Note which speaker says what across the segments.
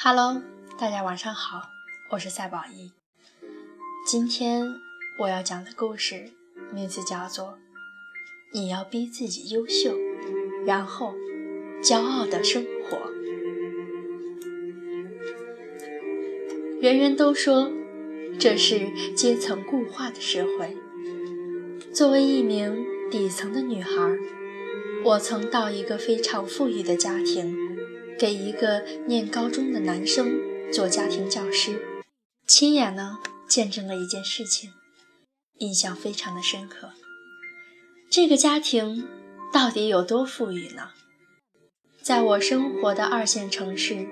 Speaker 1: Hello，大家晚上好，我是赛宝仪。今天我要讲的故事名字叫做《你要逼自己优秀，然后骄傲的生活》。人人都说这是阶层固化的社会。作为一名底层的女孩，我曾到一个非常富裕的家庭，给一个念高中的男生做家庭教师，亲眼呢见证了一件事情，印象非常的深刻。这个家庭到底有多富裕呢？在我生活的二线城市，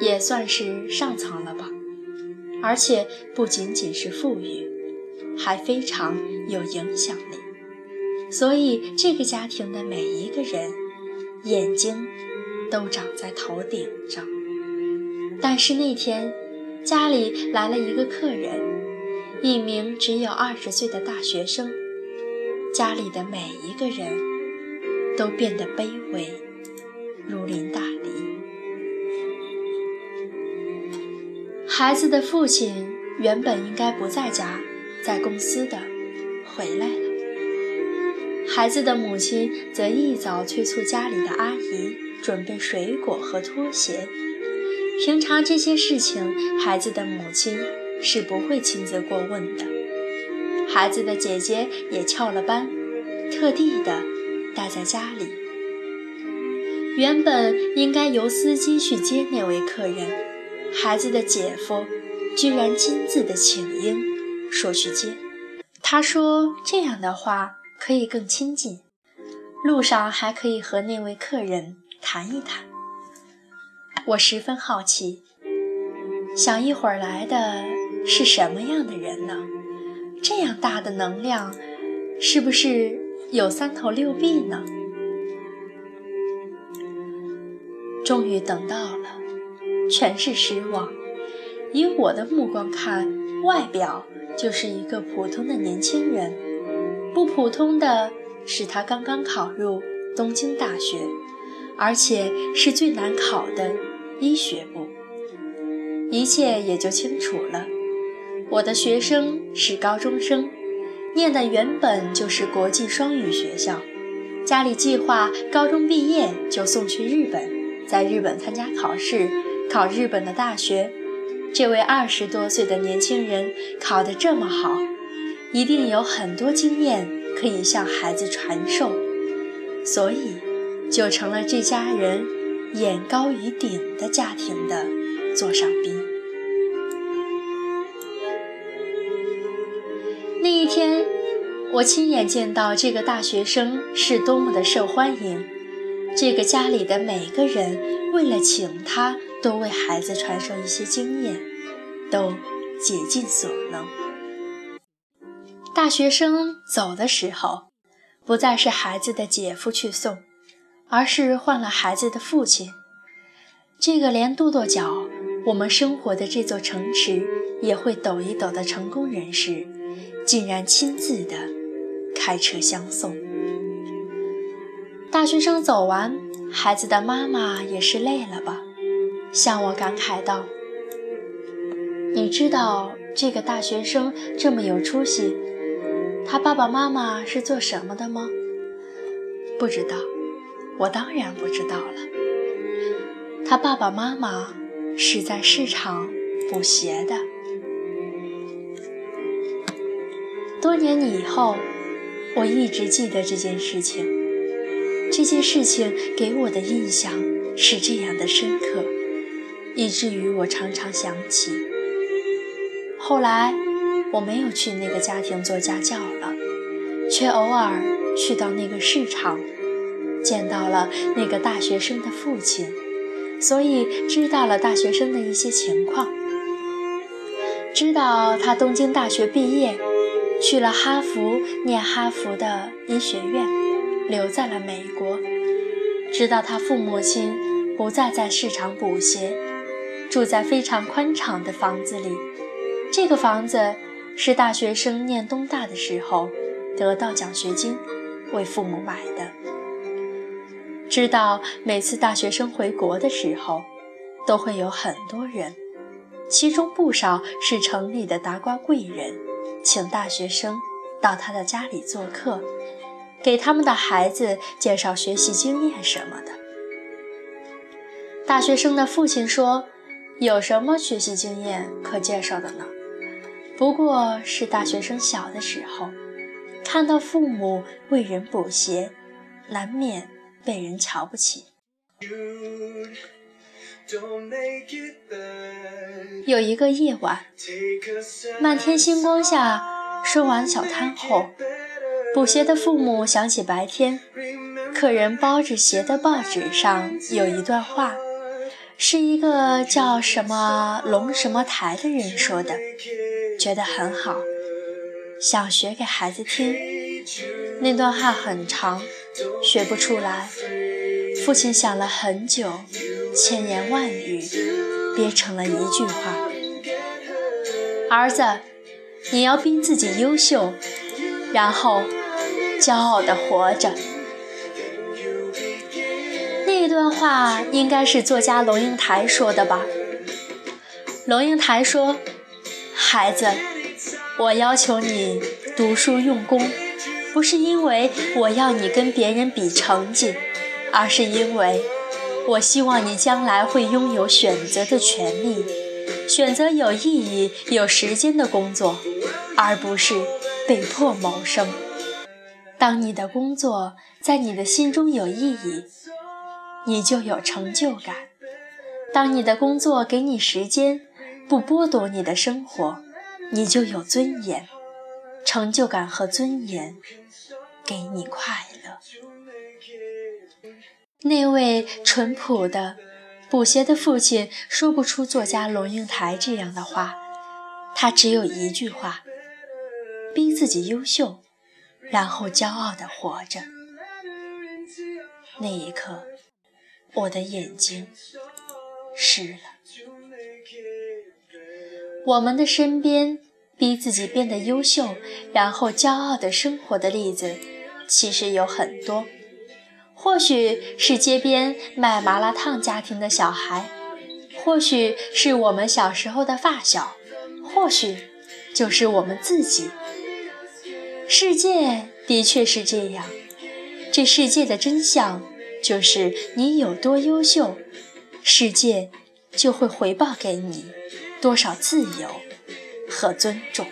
Speaker 1: 也算是上层了吧。而且不仅仅是富裕，还非常有影响力。所以这个家庭的每一个人眼睛都长在头顶上。但是那天家里来了一个客人，一名只有二十岁的大学生。家里的每一个人都变得卑微，如临大敌。孩子的父亲原本应该不在家，在公司的，回来了。孩子的母亲则一早催促家里的阿姨准备水果和拖鞋。平常这些事情，孩子的母亲是不会亲自过问的。孩子的姐姐也翘了班，特地的待在家里。原本应该由司机去接那位客人。孩子的姐夫居然亲自的请缨，说去接。他说这样的话可以更亲近，路上还可以和那位客人谈一谈。我十分好奇，想一会儿来的是什么样的人呢？这样大的能量，是不是有三头六臂呢？终于等到了。全是失望。以我的目光看，外表就是一个普通的年轻人。不普通的是，他刚刚考入东京大学，而且是最难考的医学部。一切也就清楚了。我的学生是高中生，念的原本就是国际双语学校，家里计划高中毕业就送去日本，在日本参加考试。考日本的大学，这位二十多岁的年轻人考得这么好，一定有很多经验可以向孩子传授，所以就成了这家人眼高于顶的家庭的座上宾。那一天，我亲眼见到这个大学生是多么的受欢迎，这个家里的每个人为了请他。都为孩子传授一些经验，都竭尽所能。大学生走的时候，不再是孩子的姐夫去送，而是换了孩子的父亲。这个连跺跺脚，我们生活的这座城池也会抖一抖的成功人士，竟然亲自的开车相送。大学生走完，孩子的妈妈也是累了吧？向我感慨道：“你知道这个大学生这么有出息，他爸爸妈妈是做什么的吗？”“不知道。”“我当然不知道了。”“他爸爸妈妈是在市场补鞋的。”多年以后，我一直记得这件事情。这件事情给我的印象是这样的深刻。以至于我常常想起。后来，我没有去那个家庭做家教了，却偶尔去到那个市场，见到了那个大学生的父亲，所以知道了大学生的一些情况。知道他东京大学毕业，去了哈佛念哈佛的医学院，留在了美国。知道他父母亲不再在市场补鞋。住在非常宽敞的房子里，这个房子是大学生念东大的时候得到奖学金，为父母买的。知道每次大学生回国的时候，都会有很多人，其中不少是城里的达官贵人，请大学生到他的家里做客，给他们的孩子介绍学习经验什么的。大学生的父亲说：“有什么学习经验可介绍的呢？不过是大学生小的时候，看到父母为人补鞋，难免被人瞧不起。”有一个夜晚，漫天星光下，收完小摊后，补鞋的父母想起白天客人包着鞋的报纸上有一段话，是一个叫什么龙什么台的人说的，觉得很好，想学给孩子听。那段话很长，学不出来。父亲想了很久，千言万语憋成了一句话：“儿子，你要逼自己优秀，然后骄傲地活着。”那段话应该是作家龙应台说的吧？龙应台说：“孩子，我要求你读书用功，不是因为我要你跟别人比成绩。”而是因为，我希望你将来会拥有选择的权利，选择有意义、有时间的工作，而不是被迫谋生。当你的工作在你的心中有意义，你就有成就感；当你的工作给你时间，不剥夺你的生活，你就有尊严。成就感和尊严，给你快乐。那位淳朴的补鞋的父亲说不出作家龙应台这样的话，他只有一句话：逼自己优秀，然后骄傲地活着。那一刻，我的眼睛湿了。我们的身边，逼自己变得优秀，然后骄傲地生活的例子，其实有很多。或许是街边卖麻辣烫家庭的小孩，或许是我们小时候的发小，或许就是我们自己。世界的确是这样，这世界的真相就是你有多优秀，世界就会回报给你多少自由和尊重。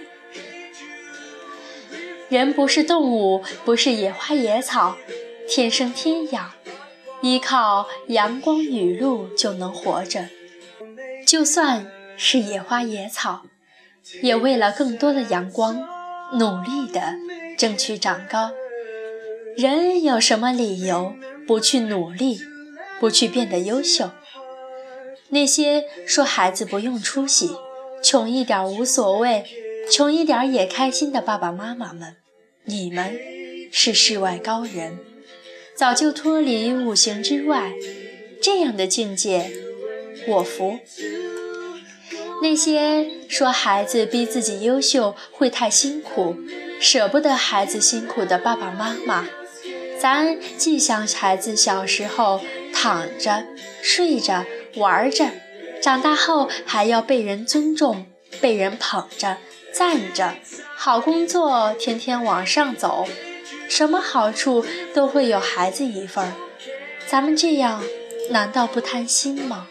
Speaker 1: 人不是动物，不是野花野草。天生天养，依靠阳光雨露就能活着。就算是野花野草，也为了更多的阳光，努力的争取长高。人有什么理由不去努力，不去变得优秀？那些说孩子不用出息，穷一点无所谓，穷一点也开心的爸爸妈妈们，你们是世外高人。早就脱离五行之外，这样的境界，我服。那些说孩子逼自己优秀会太辛苦，舍不得孩子辛苦的爸爸妈妈，咱既想孩子小时候躺着、睡着、玩着，长大后还要被人尊重、被人捧着、赞着，好工作，天天往上走。什么好处都会有孩子一份儿，咱们这样难道不贪心吗？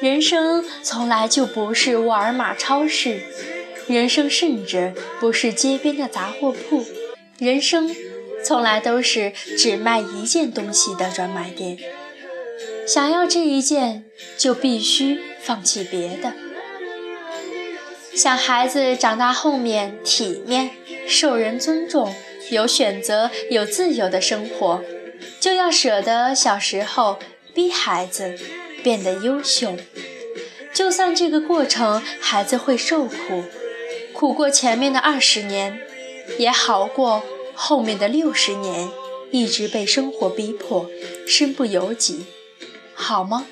Speaker 1: 人生从来就不是沃尔玛超市，人生甚至不是街边的杂货铺，人生从来都是只卖一件东西的专卖店。想要这一件，就必须放弃别的。想孩子长大后面体面、受人尊重、有选择、有自由的生活，就要舍得小时候逼孩子变得优秀。就算这个过程孩子会受苦，苦过前面的二十年，也好过后面的六十年一直被生活逼迫，身不由己，好吗？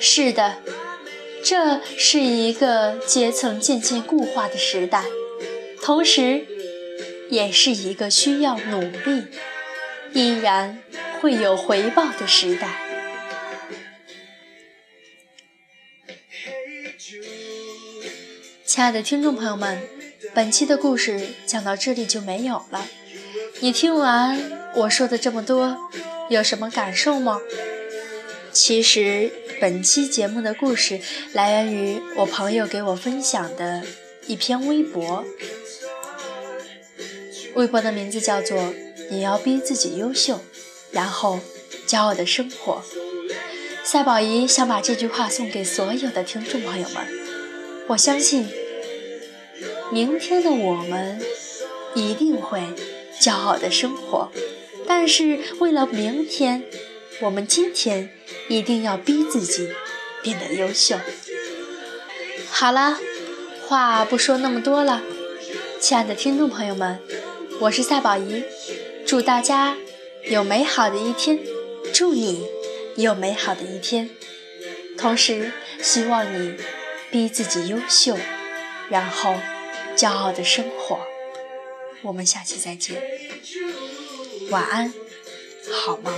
Speaker 1: 是的，这是一个阶层渐渐固化的时代，同时，也是一个需要努力，依然会有回报的时代。亲爱的听众朋友们，本期的故事讲到这里就没有了。你听完我说的这么多，有什么感受吗？其实本期节目的故事来源于我朋友给我分享的一篇微博，微博的名字叫做“你要逼自己优秀，然后骄傲的生活”。赛宝仪想把这句话送给所有的听众朋友们，我相信。明天的我们一定会骄傲的生活，但是为了明天，我们今天一定要逼自己变得优秀。好了，话不说那么多了，亲爱的听众朋友们，我是赛宝仪，祝大家有美好的一天，祝你有美好的一天，同时希望你逼自己优秀，然后。骄傲的生活，我们下期再见，晚安，好梦。